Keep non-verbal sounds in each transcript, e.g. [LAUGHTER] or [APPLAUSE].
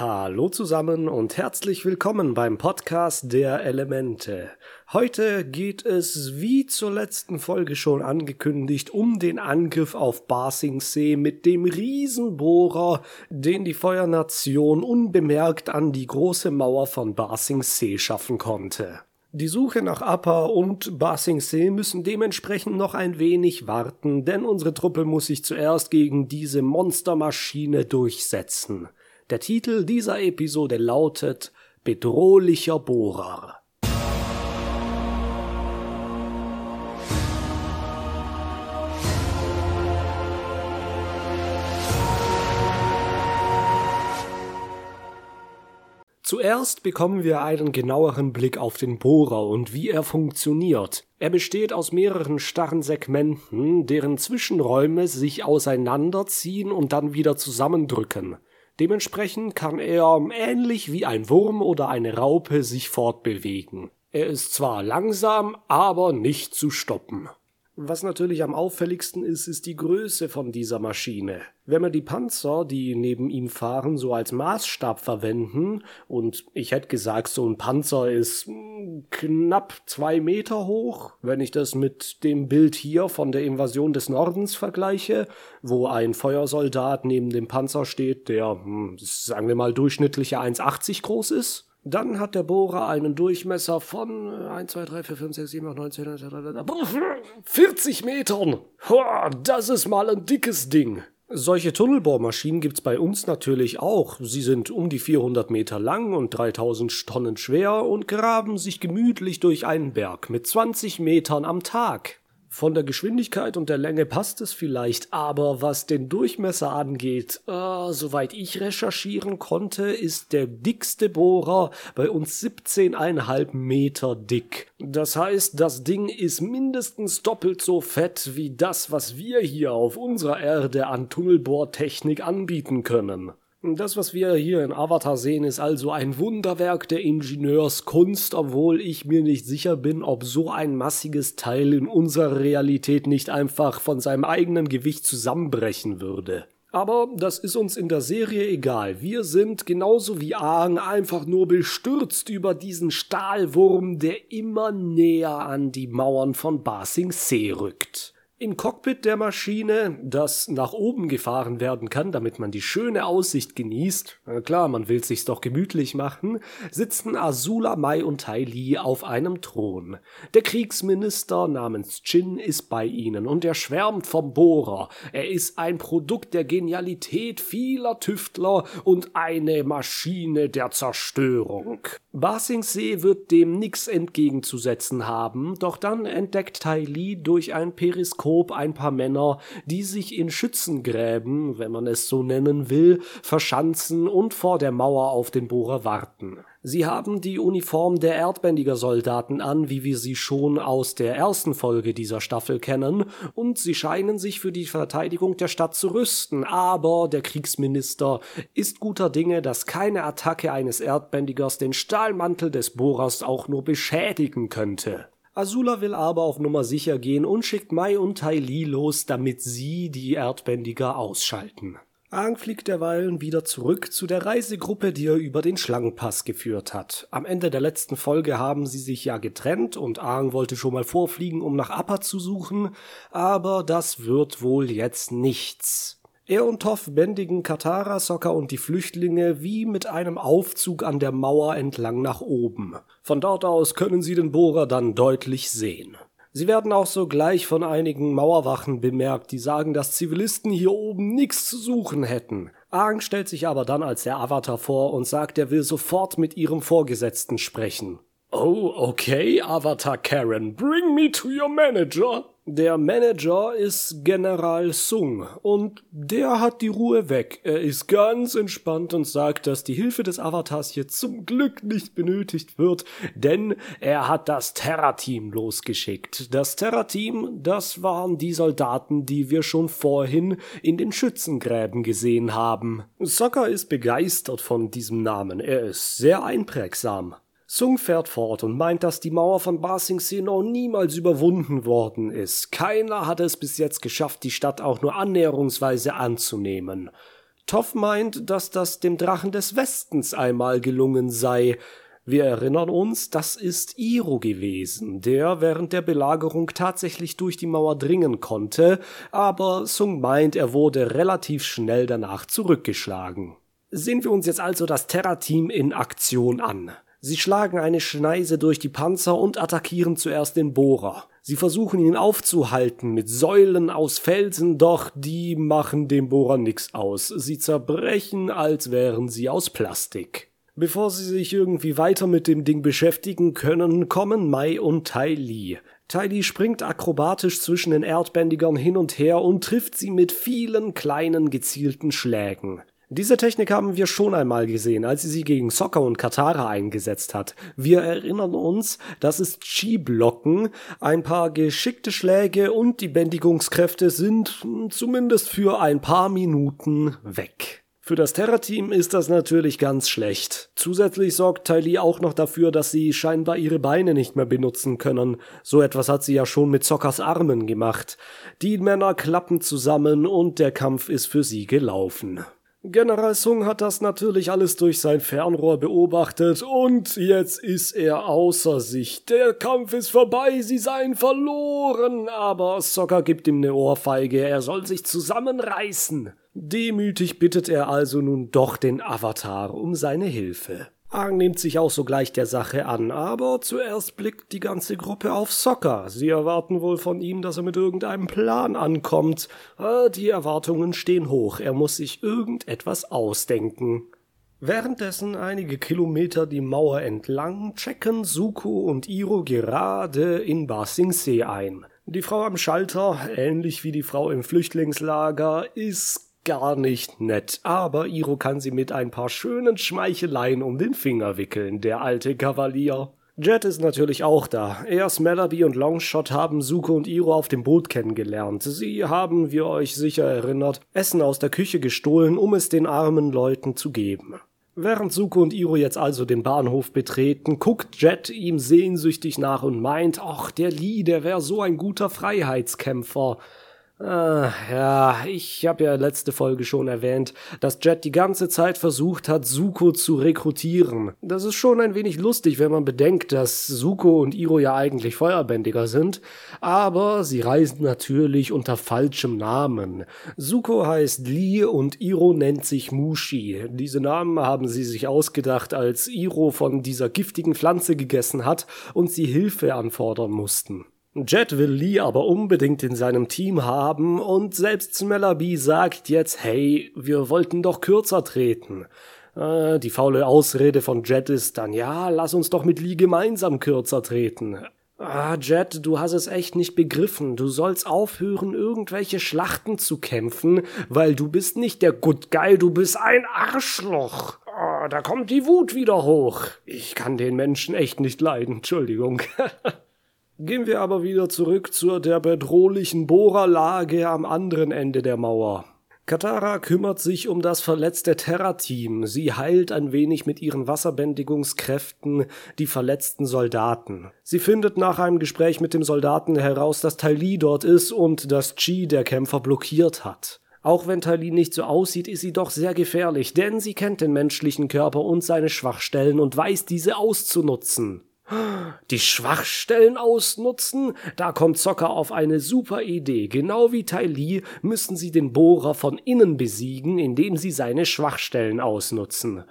Hallo zusammen und herzlich willkommen beim Podcast der Elemente. Heute geht es, wie zur letzten Folge schon angekündigt, um den Angriff auf Basingsee mit dem Riesenbohrer, den die Feuernation unbemerkt an die große Mauer von Basingsee schaffen konnte. Die Suche nach Appa und Basingsee müssen dementsprechend noch ein wenig warten, denn unsere Truppe muss sich zuerst gegen diese Monstermaschine durchsetzen. Der Titel dieser Episode lautet Bedrohlicher Bohrer. Zuerst bekommen wir einen genaueren Blick auf den Bohrer und wie er funktioniert. Er besteht aus mehreren starren Segmenten, deren Zwischenräume sich auseinanderziehen und dann wieder zusammendrücken. Dementsprechend kann er ähnlich wie ein Wurm oder eine Raupe sich fortbewegen. Er ist zwar langsam, aber nicht zu stoppen. Was natürlich am auffälligsten ist, ist die Größe von dieser Maschine. Wenn wir die Panzer, die neben ihm fahren, so als Maßstab verwenden, und ich hätte gesagt, so ein Panzer ist hm, knapp zwei Meter hoch, wenn ich das mit dem Bild hier von der Invasion des Nordens vergleiche, wo ein Feuersoldat neben dem Panzer steht, der, hm, sagen wir mal, durchschnittliche 1,80 groß ist, dann hat der Bohrer einen Durchmesser von 1, 2, 3, 4, 5, 6, 7, 8, 9, 10, 11, 40 Metern. Das ist mal ein dickes Ding. Solche Tunnelbohrmaschinen gibt's bei uns natürlich auch. Sie sind um die 400 Meter lang und 3000 Tonnen schwer und graben sich gemütlich durch einen Berg mit 20 Metern am Tag. Von der Geschwindigkeit und der Länge passt es vielleicht, aber was den Durchmesser angeht, äh, soweit ich recherchieren konnte, ist der dickste Bohrer bei uns 17,5 Meter dick. Das heißt, das Ding ist mindestens doppelt so fett wie das, was wir hier auf unserer Erde an Tunnelbohrtechnik anbieten können. Das, was wir hier in Avatar sehen, ist also ein Wunderwerk der Ingenieurskunst, obwohl ich mir nicht sicher bin, ob so ein massiges Teil in unserer Realität nicht einfach von seinem eigenen Gewicht zusammenbrechen würde. Aber das ist uns in der Serie egal. Wir sind genauso wie Aang einfach nur bestürzt über diesen Stahlwurm, der immer näher an die Mauern von Ba Sing Se rückt. Im Cockpit der Maschine, das nach oben gefahren werden kann, damit man die schöne Aussicht genießt, klar, man will sich's doch gemütlich machen, sitzen Azula Mai und Tai Li auf einem Thron. Der Kriegsminister namens Chin ist bei ihnen und er schwärmt vom Bohrer. Er ist ein Produkt der Genialität vieler Tüftler und eine Maschine der Zerstörung. Basingsee wird dem nix entgegenzusetzen haben, doch dann entdeckt Tai Li durch ein Periskop Horoskop ein paar Männer, die sich in Schützengräben, wenn man es so nennen will, verschanzen und vor der Mauer auf den Bohrer warten. Sie haben die Uniform der Erdbändiger-Soldaten an, wie wir sie schon aus der ersten Folge dieser Staffel kennen, und sie scheinen sich für die Verteidigung der Stadt zu rüsten, aber der Kriegsminister ist guter Dinge, dass keine Attacke eines Erdbändigers den Stahlmantel des Bohrers auch nur beschädigen könnte. Azula will aber auf Nummer sicher gehen und schickt Mai und Tai Li los, damit sie die Erdbändiger ausschalten. Aang fliegt derweilen wieder zurück zu der Reisegruppe, die er über den Schlangenpass geführt hat. Am Ende der letzten Folge haben sie sich ja getrennt und Aang wollte schon mal vorfliegen, um nach Appa zu suchen, aber das wird wohl jetzt nichts. Er und Toff bändigen Katara, Sokka und die Flüchtlinge wie mit einem Aufzug an der Mauer entlang nach oben. Von dort aus können sie den Bohrer dann deutlich sehen. Sie werden auch sogleich von einigen Mauerwachen bemerkt, die sagen, dass Zivilisten hier oben nichts zu suchen hätten. Aang stellt sich aber dann als der Avatar vor und sagt, er will sofort mit ihrem Vorgesetzten sprechen. Oh, okay, Avatar Karen, bring me to your manager. Der Manager ist General Sung und der hat die Ruhe weg. Er ist ganz entspannt und sagt, dass die Hilfe des Avatars hier zum Glück nicht benötigt wird, denn er hat das Terra-Team losgeschickt. Das Terra-Team, das waren die Soldaten, die wir schon vorhin in den Schützengräben gesehen haben. Sokka ist begeistert von diesem Namen. Er ist sehr einprägsam. Sung fährt fort und meint, dass die Mauer von Ba Sing noch niemals überwunden worden ist. Keiner hat es bis jetzt geschafft, die Stadt auch nur annäherungsweise anzunehmen. Toff meint, dass das dem Drachen des Westens einmal gelungen sei. Wir erinnern uns, das ist Iro gewesen, der während der Belagerung tatsächlich durch die Mauer dringen konnte, aber Sung meint, er wurde relativ schnell danach zurückgeschlagen. Sehen wir uns jetzt also das Terra-Team in Aktion an. Sie schlagen eine Schneise durch die Panzer und attackieren zuerst den Bohrer. Sie versuchen ihn aufzuhalten mit Säulen aus Felsen, doch die machen dem Bohrer nix aus. Sie zerbrechen, als wären sie aus Plastik. Bevor sie sich irgendwie weiter mit dem Ding beschäftigen können, kommen Mai und Tai Li. Tai Li springt akrobatisch zwischen den Erdbändigern hin und her und trifft sie mit vielen kleinen gezielten Schlägen. Diese Technik haben wir schon einmal gesehen, als sie sie gegen Soccer und Katara eingesetzt hat. Wir erinnern uns, das ist Chi-Blocken, ein paar geschickte Schläge und die Bändigungskräfte sind zumindest für ein paar Minuten weg. Für das Terra-Team ist das natürlich ganz schlecht. Zusätzlich sorgt Tylee auch noch dafür, dass sie scheinbar ihre Beine nicht mehr benutzen können. So etwas hat sie ja schon mit Zockers Armen gemacht. Die Männer klappen zusammen und der Kampf ist für sie gelaufen. General Sung hat das natürlich alles durch sein Fernrohr beobachtet und jetzt ist er außer sich. Der Kampf ist vorbei, sie seien verloren, aber Sokka gibt ihm eine Ohrfeige, er soll sich zusammenreißen. Demütig bittet er also nun doch den Avatar um seine Hilfe. Aang nimmt sich auch sogleich der Sache an, aber zuerst blickt die ganze Gruppe auf Sokka. Sie erwarten wohl von ihm, dass er mit irgendeinem Plan ankommt. Ah, die Erwartungen stehen hoch, er muss sich irgendetwas ausdenken. Währenddessen einige Kilometer die Mauer entlang checken Suko und Iro gerade in Ba Sing Se ein. Die Frau am Schalter, ähnlich wie die Frau im Flüchtlingslager, ist gar nicht nett, aber Iro kann sie mit ein paar schönen Schmeicheleien um den Finger wickeln, der alte Kavalier. Jet ist natürlich auch da. Erst Melody und Longshot haben Suko und Iro auf dem Boot kennengelernt. Sie haben, wie euch sicher erinnert, Essen aus der Küche gestohlen, um es den armen Leuten zu geben. Während Suko und Iro jetzt also den Bahnhof betreten, guckt Jet ihm sehnsüchtig nach und meint, ach, der Lee, der wäre so ein guter Freiheitskämpfer. Ah, ja, ich habe ja letzte Folge schon erwähnt, dass Jet die ganze Zeit versucht hat, Suko zu rekrutieren. Das ist schon ein wenig lustig, wenn man bedenkt, dass Suko und Iro ja eigentlich Feuerbändiger sind, aber sie reisen natürlich unter falschem Namen. Suko heißt Lee und Iro nennt sich Mushi. Diese Namen haben sie sich ausgedacht, als Iro von dieser giftigen Pflanze gegessen hat und sie Hilfe anfordern mussten. Jet will Lee aber unbedingt in seinem Team haben und selbst Smellerby sagt jetzt, hey, wir wollten doch kürzer treten. Äh, die faule Ausrede von Jet ist dann, ja, lass uns doch mit Lee gemeinsam kürzer treten. Ah, Jet, du hast es echt nicht begriffen. Du sollst aufhören, irgendwelche Schlachten zu kämpfen, weil du bist nicht der Good Guy, du bist ein Arschloch. Oh, da kommt die Wut wieder hoch. Ich kann den Menschen echt nicht leiden, Entschuldigung. [LAUGHS] Gehen wir aber wieder zurück zu der bedrohlichen Bohrerlage am anderen Ende der Mauer. Katara kümmert sich um das verletzte Terra-Team. Sie heilt ein wenig mit ihren Wasserbändigungskräften die verletzten Soldaten. Sie findet nach einem Gespräch mit dem Soldaten heraus, dass Tali dort ist und dass Chi der Kämpfer blockiert hat. Auch wenn Tali nicht so aussieht, ist sie doch sehr gefährlich, denn sie kennt den menschlichen Körper und seine Schwachstellen und weiß diese auszunutzen. Die Schwachstellen ausnutzen? Da kommt Zocker auf eine super Idee. Genau wie Tai Li müssen sie den Bohrer von innen besiegen, indem sie seine Schwachstellen ausnutzen.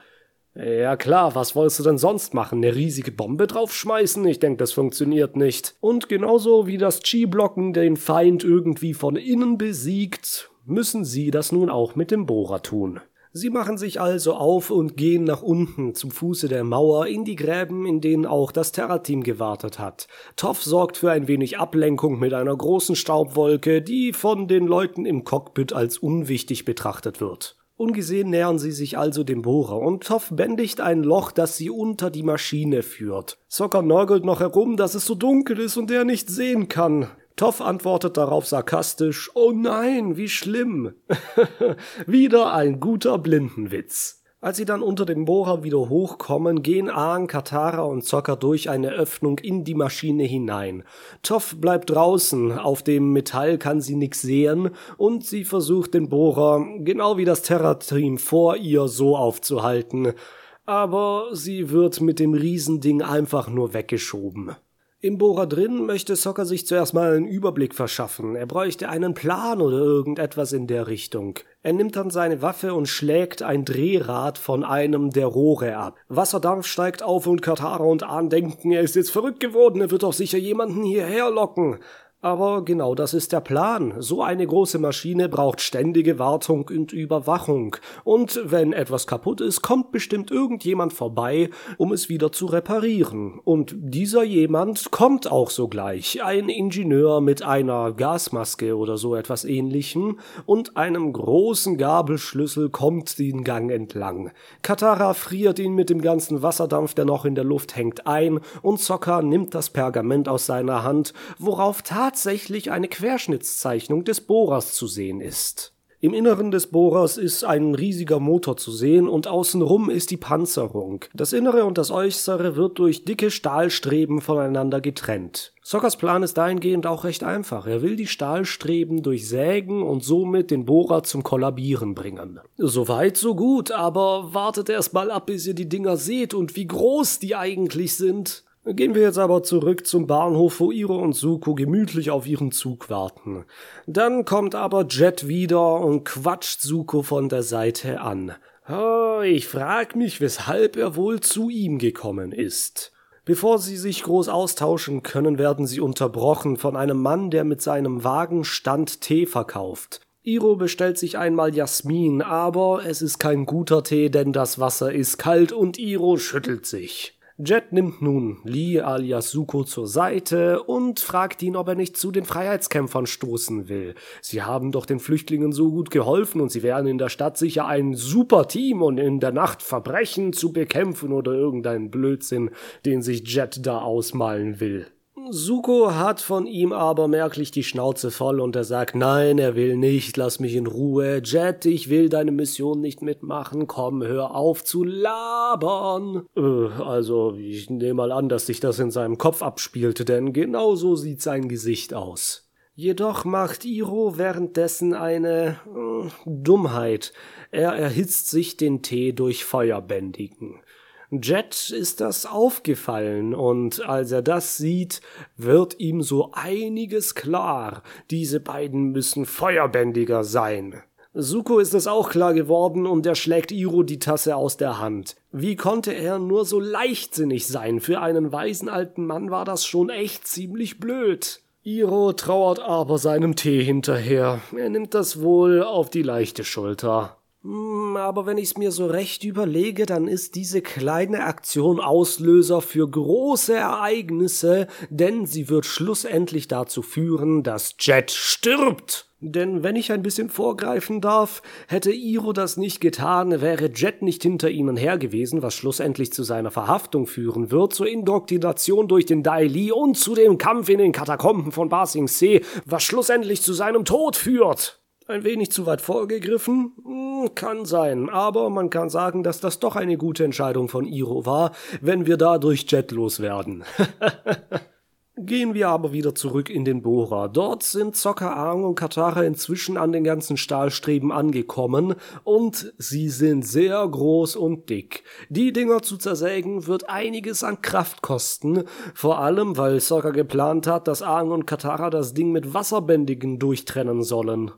Ja klar, was wolltest du denn sonst machen? Eine riesige Bombe draufschmeißen? Ich denke, das funktioniert nicht. Und genauso wie das Chi-Blocken den Feind irgendwie von innen besiegt, müssen sie das nun auch mit dem Bohrer tun. Sie machen sich also auf und gehen nach unten zum Fuße der Mauer in die Gräben, in denen auch das Terra-Team gewartet hat. Toff sorgt für ein wenig Ablenkung mit einer großen Staubwolke, die von den Leuten im Cockpit als unwichtig betrachtet wird. Ungesehen nähern sie sich also dem Bohrer und Toff bändigt ein Loch, das sie unter die Maschine führt. Socker nörgelt noch herum, dass es so dunkel ist und er nicht sehen kann. Toff antwortet darauf sarkastisch, oh nein, wie schlimm. [LAUGHS] Wieder ein guter Blindenwitz. Als sie dann unter den Bohrer wieder hochkommen, gehen Aang, Katara und Zocker durch eine Öffnung in die Maschine hinein. Toff bleibt draußen, auf dem Metall kann sie nix sehen und sie versucht den Bohrer, genau wie das Terra-Team vor ihr, so aufzuhalten. Aber sie wird mit dem Riesending einfach nur weggeschoben. Im Bohrer drin möchte Soccer sich zuerst mal einen Überblick verschaffen. Er bräuchte einen Plan oder irgendetwas in der Richtung. Er nimmt dann seine Waffe und schlägt ein Drehrad von einem der Rohre ab. Wasserdampf steigt auf und Katara und Ahn denken, er ist jetzt verrückt geworden, er wird doch sicher jemanden hierher locken. Aber genau das ist der Plan. So eine große Maschine braucht ständige Wartung und Überwachung. Und wenn etwas kaputt ist, kommt bestimmt irgendjemand vorbei, um es wieder zu reparieren. Und dieser jemand kommt auch sogleich. Ein Ingenieur mit einer Gasmaske oder so etwas ähnlichem und einem großen Gabelschlüssel kommt den Gang entlang. Katara friert ihn mit dem ganzen Wasserdampf, der noch in der Luft hängt, ein und Sokka nimmt das Pergament aus seiner Hand, worauf tatsächlich eine Querschnittszeichnung des Bohrers zu sehen ist. Im Inneren des Bohrers ist ein riesiger Motor zu sehen und außenrum ist die Panzerung. Das Innere und das Äußere wird durch dicke Stahlstreben voneinander getrennt. Sockers Plan ist dahingehend auch recht einfach. Er will die Stahlstreben durchsägen und somit den Bohrer zum Kollabieren bringen. Soweit, so gut, aber wartet erst mal ab, bis ihr die Dinger seht und wie groß die eigentlich sind. Gehen wir jetzt aber zurück zum Bahnhof, wo Iro und Suko gemütlich auf ihren Zug warten. Dann kommt aber Jet wieder und quatscht Suko von der Seite an. Oh, ich frag mich, weshalb er wohl zu ihm gekommen ist. Bevor sie sich groß austauschen können, werden sie unterbrochen von einem Mann, der mit seinem Wagen Stand Tee verkauft. Iro bestellt sich einmal Jasmin, aber es ist kein guter Tee, denn das Wasser ist kalt und Iro schüttelt sich. Jet nimmt nun Lee alias Suko zur Seite und fragt ihn, ob er nicht zu den Freiheitskämpfern stoßen will. Sie haben doch den Flüchtlingen so gut geholfen und sie wären in der Stadt sicher ein super Team und in der Nacht Verbrechen zu bekämpfen oder irgendeinen Blödsinn, den sich Jet da ausmalen will. Suko hat von ihm aber merklich die Schnauze voll und er sagt, nein, er will nicht, lass mich in Ruhe. Jet, ich will deine Mission nicht mitmachen, komm, hör auf zu labern. Äh, also, ich nehme mal an, dass sich das in seinem Kopf abspielte, denn genau so sieht sein Gesicht aus. Jedoch macht Iro währenddessen eine äh, Dummheit. Er erhitzt sich den Tee durch Feuerbändigen. Jet ist das aufgefallen, und als er das sieht, wird ihm so einiges klar. Diese beiden müssen feuerbändiger sein. Suko ist es auch klar geworden und er schlägt Iro die Tasse aus der Hand. Wie konnte er nur so leichtsinnig sein? Für einen weisen alten Mann war das schon echt ziemlich blöd. Iro trauert aber seinem Tee hinterher. Er nimmt das wohl auf die leichte Schulter. Hm, aber wenn ich's mir so recht überlege, dann ist diese kleine Aktion Auslöser für große Ereignisse, denn sie wird schlussendlich dazu führen, dass Jet stirbt. Denn wenn ich ein bisschen vorgreifen darf, hätte Iro das nicht getan, wäre Jet nicht hinter ihnen her gewesen, was schlussendlich zu seiner Verhaftung führen wird, zur Indoktrination durch den Dai Li und zu dem Kampf in den Katakomben von Ba Sing Se, was schlussendlich zu seinem Tod führt. Ein wenig zu weit vorgegriffen? Hm, kann sein, aber man kann sagen, dass das doch eine gute Entscheidung von Iro war, wenn wir dadurch jetlos werden. [LAUGHS] Gehen wir aber wieder zurück in den Bohrer. Dort sind Zocker, Aang und Katara inzwischen an den ganzen Stahlstreben angekommen und sie sind sehr groß und dick. Die Dinger zu zersägen wird einiges an Kraft kosten, vor allem weil Zocker geplant hat, dass Aang und Katara das Ding mit Wasserbändigen durchtrennen sollen.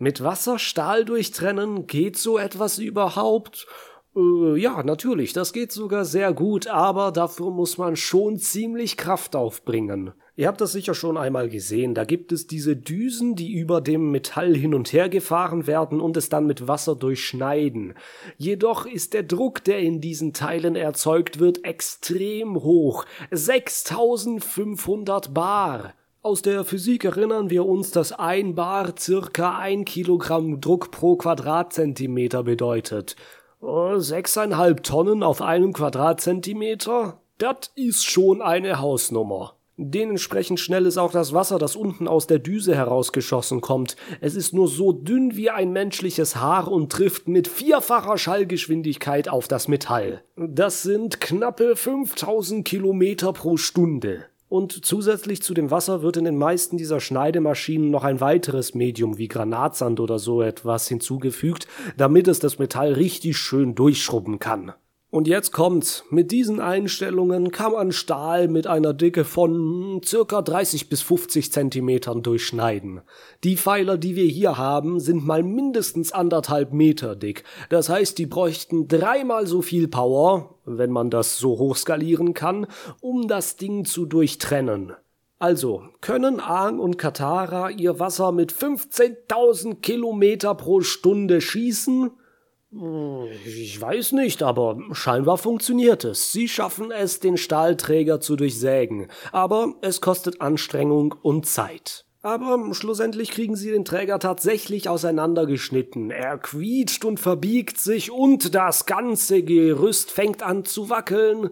Mit Wasser Stahl durchtrennen? Geht so etwas überhaupt? Äh, ja, natürlich, das geht sogar sehr gut, aber dafür muss man schon ziemlich Kraft aufbringen. Ihr habt das sicher schon einmal gesehen, da gibt es diese Düsen, die über dem Metall hin und her gefahren werden und es dann mit Wasser durchschneiden. Jedoch ist der Druck, der in diesen Teilen erzeugt wird, extrem hoch. 6500 Bar. Aus der Physik erinnern wir uns, dass ein Bar circa ein Kilogramm Druck pro Quadratzentimeter bedeutet. Oh, sechseinhalb Tonnen auf einem Quadratzentimeter? Das ist schon eine Hausnummer. Dementsprechend schnell ist auch das Wasser, das unten aus der Düse herausgeschossen kommt. Es ist nur so dünn wie ein menschliches Haar und trifft mit vierfacher Schallgeschwindigkeit auf das Metall. Das sind knappe 5000 Kilometer pro Stunde. Und zusätzlich zu dem Wasser wird in den meisten dieser Schneidemaschinen noch ein weiteres Medium wie Granatsand oder so etwas hinzugefügt, damit es das Metall richtig schön durchschrubben kann. Und jetzt kommt's. Mit diesen Einstellungen kann man Stahl mit einer Dicke von circa 30 bis 50 Zentimetern durchschneiden. Die Pfeiler, die wir hier haben, sind mal mindestens anderthalb Meter dick. Das heißt, die bräuchten dreimal so viel Power, wenn man das so hochskalieren kann, um das Ding zu durchtrennen. Also, können Aang und Katara ihr Wasser mit 15.000 Kilometer pro Stunde schießen? Ich weiß nicht, aber scheinbar funktioniert es. Sie schaffen es, den Stahlträger zu durchsägen, aber es kostet Anstrengung und Zeit. Aber schlussendlich kriegen sie den Träger tatsächlich auseinandergeschnitten. Er quietscht und verbiegt sich und das ganze Gerüst fängt an zu wackeln.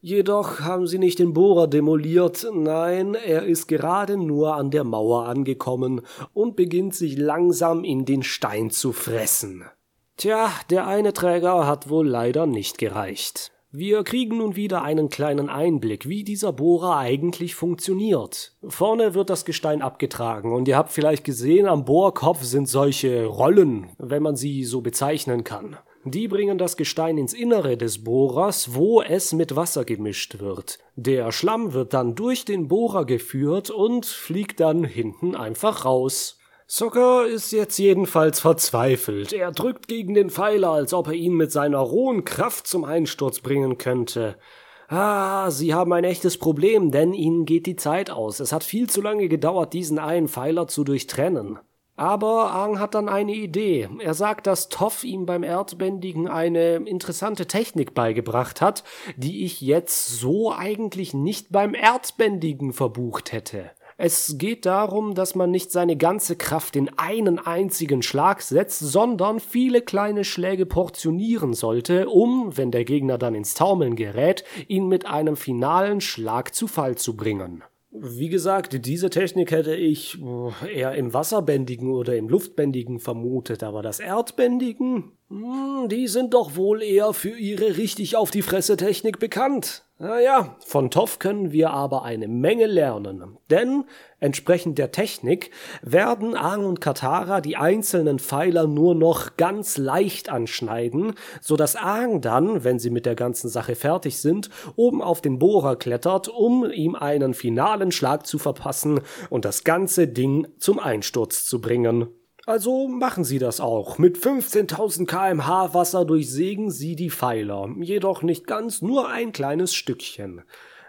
Jedoch haben sie nicht den Bohrer demoliert, nein, er ist gerade nur an der Mauer angekommen und beginnt sich langsam in den Stein zu fressen. Tja, der eine Träger hat wohl leider nicht gereicht. Wir kriegen nun wieder einen kleinen Einblick, wie dieser Bohrer eigentlich funktioniert. Vorne wird das Gestein abgetragen und ihr habt vielleicht gesehen, am Bohrkopf sind solche Rollen, wenn man sie so bezeichnen kann. Die bringen das Gestein ins Innere des Bohrers, wo es mit Wasser gemischt wird. Der Schlamm wird dann durch den Bohrer geführt und fliegt dann hinten einfach raus. Zucker ist jetzt jedenfalls verzweifelt. Er drückt gegen den Pfeiler, als ob er ihn mit seiner rohen Kraft zum Einsturz bringen könnte. Ah, Sie haben ein echtes Problem, denn Ihnen geht die Zeit aus. Es hat viel zu lange gedauert, diesen einen Pfeiler zu durchtrennen. Aber Aang hat dann eine Idee. Er sagt, dass Toff ihm beim Erdbändigen eine interessante Technik beigebracht hat, die ich jetzt so eigentlich nicht beim Erdbändigen verbucht hätte. Es geht darum, dass man nicht seine ganze Kraft in einen einzigen Schlag setzt, sondern viele kleine Schläge portionieren sollte, um, wenn der Gegner dann ins Taumeln gerät, ihn mit einem finalen Schlag zu Fall zu bringen. Wie gesagt, diese Technik hätte ich äh, eher im Wasserbändigen oder im Luftbändigen vermutet, aber das Erdbändigen, die sind doch wohl eher für ihre richtig auf die Fresse Technik bekannt. Naja, von Toff können wir aber eine Menge lernen, denn entsprechend der Technik werden Aang und Katara die einzelnen Pfeiler nur noch ganz leicht anschneiden, so dass Aang dann, wenn sie mit der ganzen Sache fertig sind, oben auf den Bohrer klettert, um ihm einen finalen Schlag zu verpassen und das ganze Ding zum Einsturz zu bringen. Also machen Sie das auch. Mit 15.000 kmh Wasser durchsägen Sie die Pfeiler, jedoch nicht ganz, nur ein kleines Stückchen.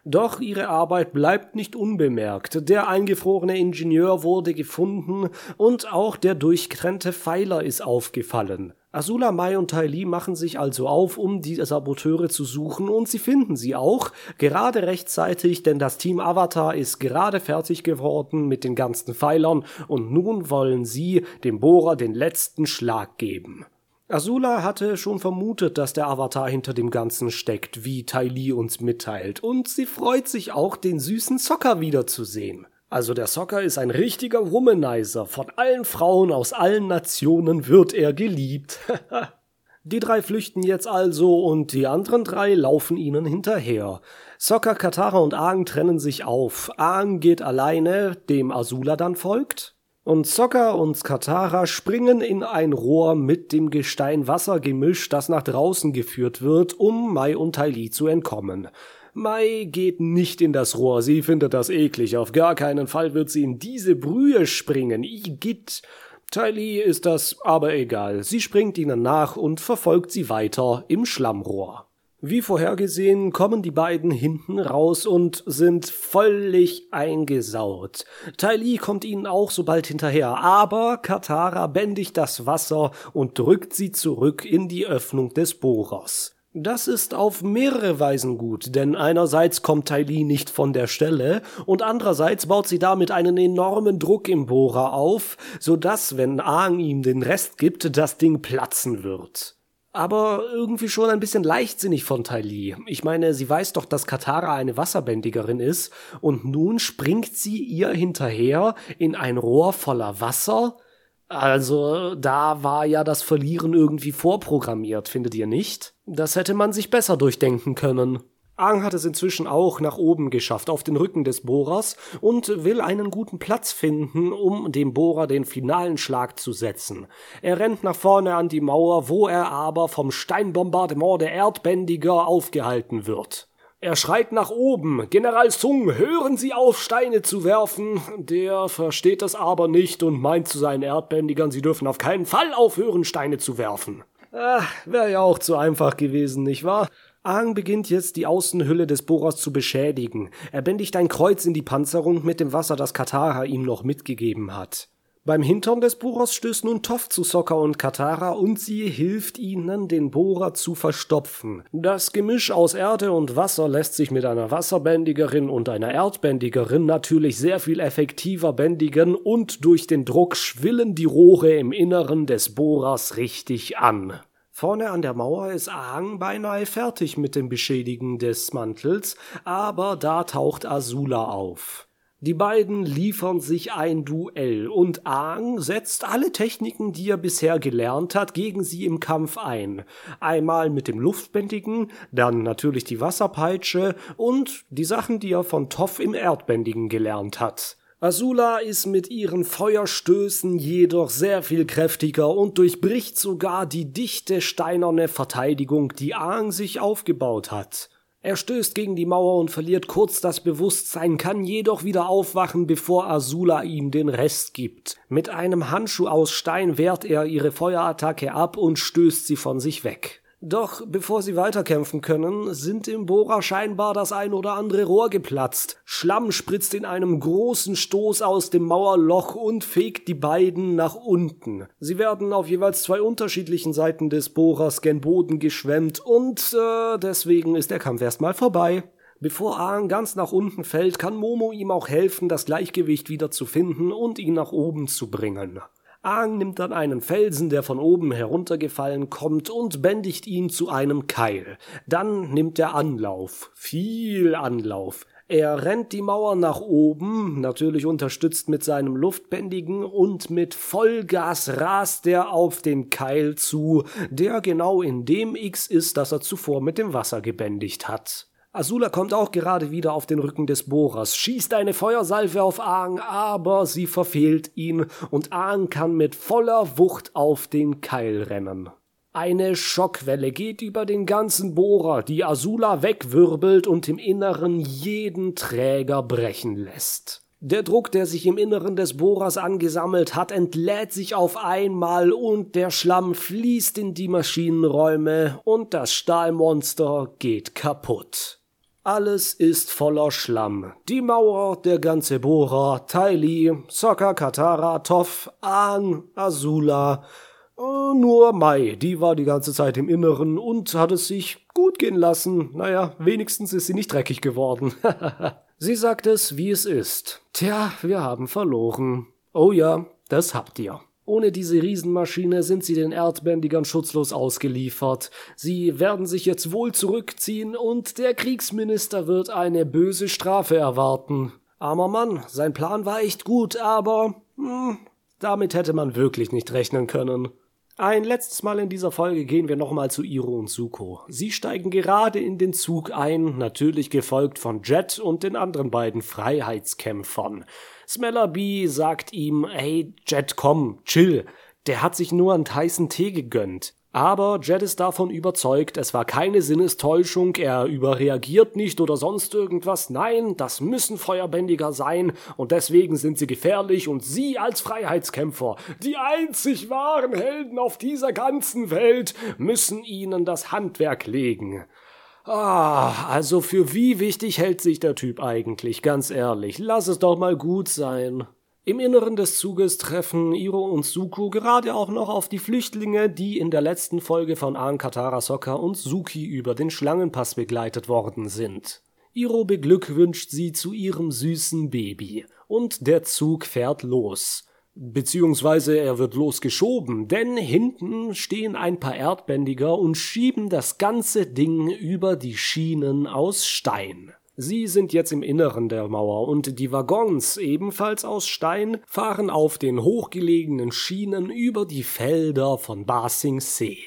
Doch ihre Arbeit bleibt nicht unbemerkt. Der eingefrorene Ingenieur wurde gefunden und auch der durchtrennte Pfeiler ist aufgefallen. Azula Mai und Tai Li machen sich also auf, um die Saboteure zu suchen und sie finden sie auch, gerade rechtzeitig, denn das Team Avatar ist gerade fertig geworden mit den ganzen Pfeilern und nun wollen sie dem Bohrer den letzten Schlag geben. Azula hatte schon vermutet, dass der Avatar hinter dem Ganzen steckt, wie Tai Li uns mitteilt, und sie freut sich auch, den süßen Zocker wiederzusehen. Also der Soccer ist ein richtiger Womanizer. Von allen Frauen aus allen Nationen wird er geliebt. [LAUGHS] die drei flüchten jetzt also und die anderen drei laufen ihnen hinterher. Sokka, Katara und Aang trennen sich auf. Aang geht alleine, dem Azula dann folgt. Und Sokka und Katara springen in ein Rohr mit dem Gestein-Wasser-Gemisch, das nach draußen geführt wird, um Mai und Tai Li zu entkommen. Mai geht nicht in das Rohr, sie findet das eklig, auf gar keinen Fall wird sie in diese Brühe springen, Igitt. Tylee ist das aber egal, sie springt ihnen nach und verfolgt sie weiter im Schlammrohr. Wie vorhergesehen kommen die beiden hinten raus und sind völlig eingesaut. Tylee kommt ihnen auch so bald hinterher, aber Katara bändigt das Wasser und drückt sie zurück in die Öffnung des Bohrers. Das ist auf mehrere Weisen gut, denn einerseits kommt Li nicht von der Stelle und andererseits baut sie damit einen enormen Druck im Bohrer auf, so dass, wenn Aang ihm den Rest gibt, das Ding platzen wird. aber irgendwie schon ein bisschen leichtsinnig von Li. Ich meine, sie weiß doch, dass Katara eine Wasserbändigerin ist und nun springt sie ihr hinterher in ein Rohr voller Wasser. Also, da war ja das Verlieren irgendwie vorprogrammiert, findet ihr nicht? Das hätte man sich besser durchdenken können. Aang hat es inzwischen auch nach oben geschafft, auf den Rücken des Bohrers, und will einen guten Platz finden, um dem Bohrer den finalen Schlag zu setzen. Er rennt nach vorne an die Mauer, wo er aber vom Steinbombardement der Erdbändiger aufgehalten wird. Er schreit nach oben. General Sung, hören Sie auf, Steine zu werfen. Der versteht das aber nicht und meint zu seinen Erdbändigern, sie dürfen auf keinen Fall aufhören, Steine zu werfen. Ach, wäre ja auch zu einfach gewesen, nicht wahr? Aang beginnt jetzt die Außenhülle des Bohrers zu beschädigen. Er bändigt ein Kreuz in die Panzerung mit dem Wasser, das Katara ihm noch mitgegeben hat. Beim Hintern des Bohrers stößt nun Toff zu Sokka und Katara und sie hilft ihnen, den Bohrer zu verstopfen. Das Gemisch aus Erde und Wasser lässt sich mit einer Wasserbändigerin und einer Erdbändigerin natürlich sehr viel effektiver bändigen und durch den Druck schwillen die Rohre im Inneren des Bohrers richtig an. Vorne an der Mauer ist Aang beinahe fertig mit dem Beschädigen des Mantels, aber da taucht Azula auf. Die beiden liefern sich ein Duell und Aang setzt alle Techniken, die er bisher gelernt hat, gegen sie im Kampf ein. Einmal mit dem Luftbändigen, dann natürlich die Wasserpeitsche und die Sachen, die er von Toff im Erdbändigen gelernt hat. Azula ist mit ihren Feuerstößen jedoch sehr viel kräftiger und durchbricht sogar die dichte steinerne Verteidigung, die Aang sich aufgebaut hat. Er stößt gegen die Mauer und verliert kurz das Bewusstsein, kann jedoch wieder aufwachen, bevor Azula ihm den Rest gibt. Mit einem Handschuh aus Stein wehrt er ihre Feuerattacke ab und stößt sie von sich weg. Doch bevor sie weiterkämpfen können, sind im Bohrer scheinbar das ein oder andere Rohr geplatzt. Schlamm spritzt in einem großen Stoß aus dem Mauerloch und fegt die beiden nach unten. Sie werden auf jeweils zwei unterschiedlichen Seiten des Bohrers gen Boden geschwemmt und äh, deswegen ist der Kampf erstmal vorbei. Bevor Aang ganz nach unten fällt, kann Momo ihm auch helfen, das Gleichgewicht wieder zu finden und ihn nach oben zu bringen. Aang nimmt dann einen Felsen, der von oben heruntergefallen kommt, und bändigt ihn zu einem Keil. Dann nimmt er Anlauf. Viel Anlauf. Er rennt die Mauer nach oben, natürlich unterstützt mit seinem Luftbändigen, und mit Vollgas rast er auf den Keil zu, der genau in dem X ist, das er zuvor mit dem Wasser gebändigt hat. Azula kommt auch gerade wieder auf den Rücken des Bohrers, schießt eine Feuersalve auf Aang, aber sie verfehlt ihn und Aang kann mit voller Wucht auf den Keil rennen. Eine Schockwelle geht über den ganzen Bohrer, die Azula wegwirbelt und im Inneren jeden Träger brechen lässt. Der Druck, der sich im Inneren des Bohrers angesammelt hat, entlädt sich auf einmal und der Schlamm fließt in die Maschinenräume und das Stahlmonster geht kaputt. Alles ist voller Schlamm. Die Mauer, der ganze Bohrer, Tyli, Sokka, Katara, Toff, Aang, Azula. Äh, nur Mai, die war die ganze Zeit im Inneren und hat es sich gut gehen lassen. Naja, wenigstens ist sie nicht dreckig geworden. [LAUGHS] sie sagt es, wie es ist. Tja, wir haben verloren. Oh ja, das habt ihr. Ohne diese Riesenmaschine sind sie den Erdbändigern schutzlos ausgeliefert. Sie werden sich jetzt wohl zurückziehen und der Kriegsminister wird eine böse Strafe erwarten. Armer Mann, sein Plan war echt gut, aber hm, damit hätte man wirklich nicht rechnen können. Ein letztes Mal in dieser Folge gehen wir nochmal zu Iro und Suko. Sie steigen gerade in den Zug ein, natürlich gefolgt von Jet und den anderen beiden Freiheitskämpfern. Smeller B sagt ihm, hey Jet, komm, chill. Der hat sich nur einen heißen Tee gegönnt. Aber Jet ist davon überzeugt, es war keine Sinnestäuschung, er überreagiert nicht oder sonst irgendwas. Nein, das müssen Feuerbändiger sein und deswegen sind sie gefährlich und sie als Freiheitskämpfer, die einzig wahren Helden auf dieser ganzen Welt, müssen ihnen das Handwerk legen. Ah, also für wie wichtig hält sich der Typ eigentlich, ganz ehrlich. Lass es doch mal gut sein. Im Inneren des Zuges treffen Iro und Suko gerade auch noch auf die Flüchtlinge, die in der letzten Folge von Aang Katara Sokka und Suki über den Schlangenpass begleitet worden sind. Iro beglückwünscht sie zu ihrem süßen Baby und der Zug fährt los. Beziehungsweise er wird losgeschoben, denn hinten stehen ein paar Erdbändiger und schieben das ganze Ding über die Schienen aus Stein. Sie sind jetzt im Inneren der Mauer und die Waggons, ebenfalls aus Stein, fahren auf den hochgelegenen Schienen über die Felder von Basing See.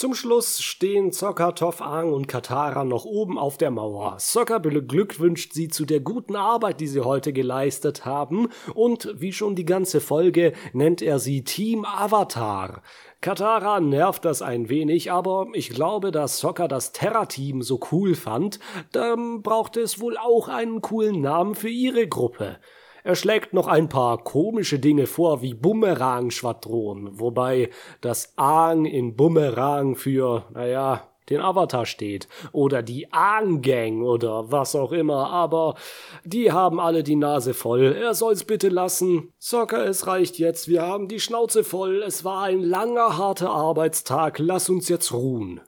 Zum Schluss stehen Zocker, Toffang und Katara noch oben auf der Mauer. Zocker beglückwünscht sie zu der guten Arbeit, die sie heute geleistet haben, und wie schon die ganze Folge nennt er sie Team Avatar. Katara nervt das ein wenig, aber ich glaube, dass Zocker das Terra-Team so cool fand, dann brauchte es wohl auch einen coolen Namen für ihre Gruppe. Er schlägt noch ein paar komische Dinge vor, wie Bumerang-Schwadron, wobei das Aang in Bumerang für, naja, den Avatar steht. Oder die Aang-Gang oder was auch immer, aber die haben alle die Nase voll. Er soll's bitte lassen. Soccer, es reicht jetzt. Wir haben die Schnauze voll. Es war ein langer, harter Arbeitstag. Lass uns jetzt ruhen.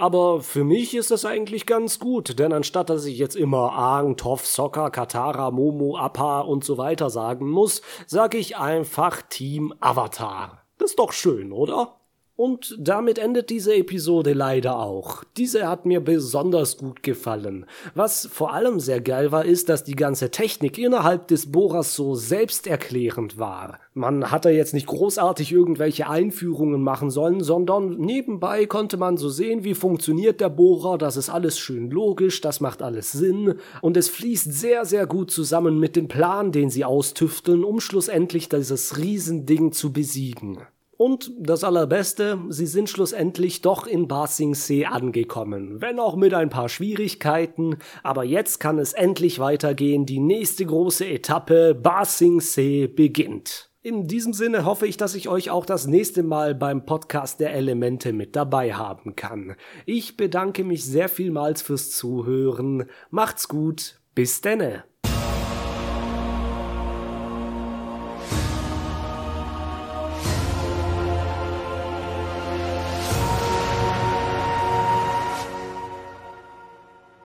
Aber für mich ist das eigentlich ganz gut, denn anstatt dass ich jetzt immer Aang, Toff, Sokka, Katara, Momo, Appa und so weiter sagen muss, sag ich einfach Team Avatar. Das ist doch schön, oder? Und damit endet diese Episode leider auch. Diese hat mir besonders gut gefallen. Was vor allem sehr geil war, ist, dass die ganze Technik innerhalb des Bohrers so selbsterklärend war. Man hatte jetzt nicht großartig irgendwelche Einführungen machen sollen, sondern nebenbei konnte man so sehen, wie funktioniert der Bohrer, das ist alles schön logisch, das macht alles Sinn und es fließt sehr, sehr gut zusammen mit dem Plan, den sie austüfteln, um schlussendlich dieses Riesending zu besiegen. Und das Allerbeste, sie sind schlussendlich doch in Basingsee angekommen, wenn auch mit ein paar Schwierigkeiten, aber jetzt kann es endlich weitergehen, die nächste große Etappe Basingsee beginnt. In diesem Sinne hoffe ich, dass ich euch auch das nächste Mal beim Podcast der Elemente mit dabei haben kann. Ich bedanke mich sehr vielmals fürs Zuhören. Macht's gut. Bis denne.